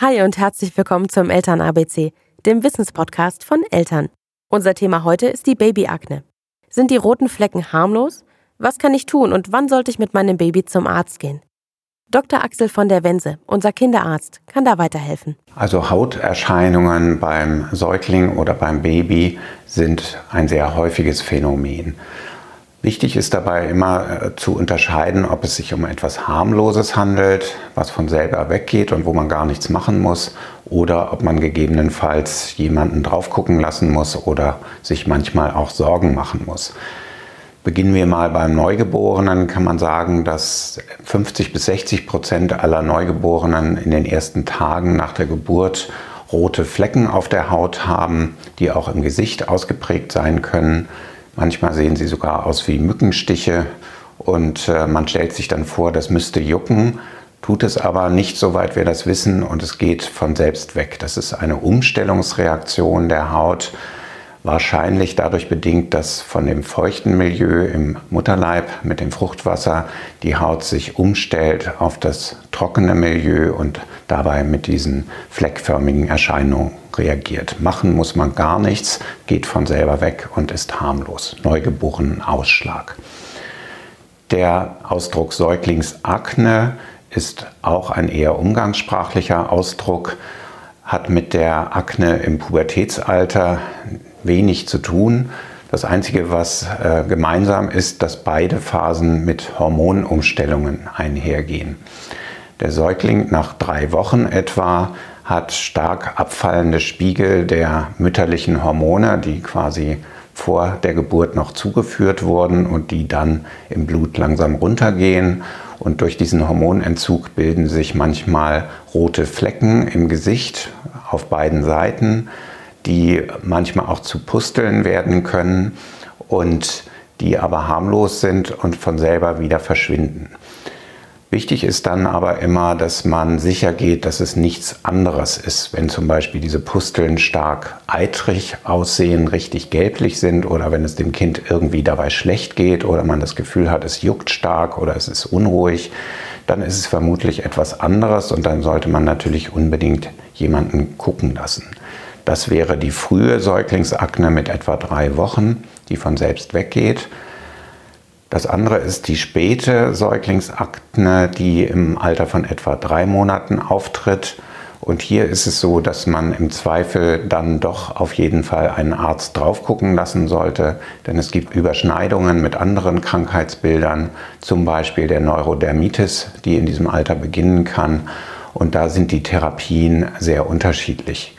Hi und herzlich willkommen zum Eltern ABC, dem Wissenspodcast von Eltern. Unser Thema heute ist die Babyakne. Sind die roten Flecken harmlos? Was kann ich tun und wann sollte ich mit meinem Baby zum Arzt gehen? Dr. Axel von der Wense, unser Kinderarzt, kann da weiterhelfen. Also Hauterscheinungen beim Säugling oder beim Baby sind ein sehr häufiges Phänomen. Wichtig ist dabei immer äh, zu unterscheiden, ob es sich um etwas harmloses handelt, was von selber weggeht und wo man gar nichts machen muss, oder ob man gegebenenfalls jemanden drauf gucken lassen muss oder sich manchmal auch Sorgen machen muss. Beginnen wir mal beim Neugeborenen, kann man sagen, dass 50 bis 60 Prozent aller Neugeborenen in den ersten Tagen nach der Geburt rote Flecken auf der Haut haben, die auch im Gesicht ausgeprägt sein können. Manchmal sehen sie sogar aus wie Mückenstiche und äh, man stellt sich dann vor, das müsste jucken, tut es aber nicht, soweit wir das wissen, und es geht von selbst weg. Das ist eine Umstellungsreaktion der Haut, wahrscheinlich dadurch bedingt, dass von dem feuchten Milieu im Mutterleib mit dem Fruchtwasser die Haut sich umstellt auf das trockene Milieu und dabei mit diesen fleckförmigen Erscheinungen reagiert. Machen muss man gar nichts, geht von selber weg und ist harmlos. Neugeborenen Ausschlag. Der Ausdruck Säuglingsakne ist auch ein eher umgangssprachlicher Ausdruck, hat mit der Akne im Pubertätsalter wenig zu tun. Das Einzige, was äh, gemeinsam ist, dass beide Phasen mit Hormonumstellungen einhergehen. Der Säugling nach drei Wochen etwa hat stark abfallende Spiegel der mütterlichen Hormone, die quasi vor der Geburt noch zugeführt wurden und die dann im Blut langsam runtergehen. Und durch diesen Hormonentzug bilden sich manchmal rote Flecken im Gesicht auf beiden Seiten, die manchmal auch zu Pusteln werden können und die aber harmlos sind und von selber wieder verschwinden. Wichtig ist dann aber immer, dass man sicher geht, dass es nichts anderes ist. Wenn zum Beispiel diese Pusteln stark eitrig aussehen, richtig gelblich sind oder wenn es dem Kind irgendwie dabei schlecht geht oder man das Gefühl hat, es juckt stark oder es ist unruhig, dann ist es vermutlich etwas anderes und dann sollte man natürlich unbedingt jemanden gucken lassen. Das wäre die frühe Säuglingsakne mit etwa drei Wochen, die von selbst weggeht. Das andere ist die späte Säuglingsakne, die im Alter von etwa drei Monaten auftritt. Und hier ist es so, dass man im Zweifel dann doch auf jeden Fall einen Arzt drauf gucken lassen sollte, denn es gibt Überschneidungen mit anderen Krankheitsbildern, zum Beispiel der Neurodermitis, die in diesem Alter beginnen kann. Und da sind die Therapien sehr unterschiedlich.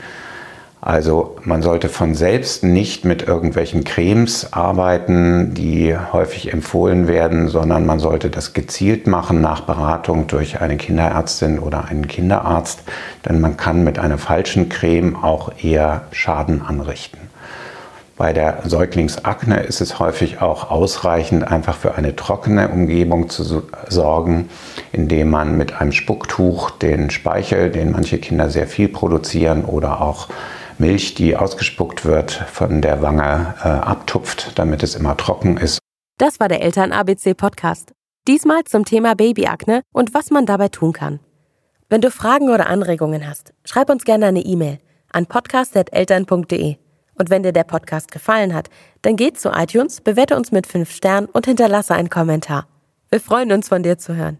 Also man sollte von selbst nicht mit irgendwelchen Cremes arbeiten, die häufig empfohlen werden, sondern man sollte das gezielt machen nach Beratung durch eine Kinderärztin oder einen Kinderarzt, denn man kann mit einer falschen Creme auch eher Schaden anrichten. Bei der Säuglingsakne ist es häufig auch ausreichend, einfach für eine trockene Umgebung zu sorgen, indem man mit einem Spucktuch den Speichel, den manche Kinder sehr viel produzieren, oder auch Milch, die ausgespuckt wird, von der Wange äh, abtupft, damit es immer trocken ist. Das war der Eltern-ABC-Podcast. Diesmal zum Thema Babyakne und was man dabei tun kann. Wenn du Fragen oder Anregungen hast, schreib uns gerne eine E-Mail an podcast.eltern.de. Und wenn dir der Podcast gefallen hat, dann geh zu iTunes, bewerte uns mit 5 Sternen und hinterlasse einen Kommentar. Wir freuen uns, von dir zu hören.